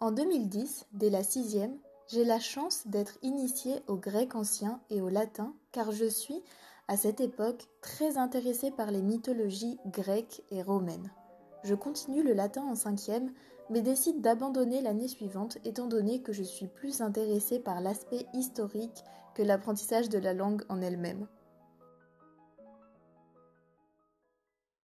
En 2010, dès la sixième, j'ai la chance d'être initiée au grec ancien et au latin car je suis, à cette époque, très intéressée par les mythologies grecques et romaines. Je continue le latin en cinquième, mais décide d'abandonner l'année suivante étant donné que je suis plus intéressée par l'aspect historique que l'apprentissage de la langue en elle-même.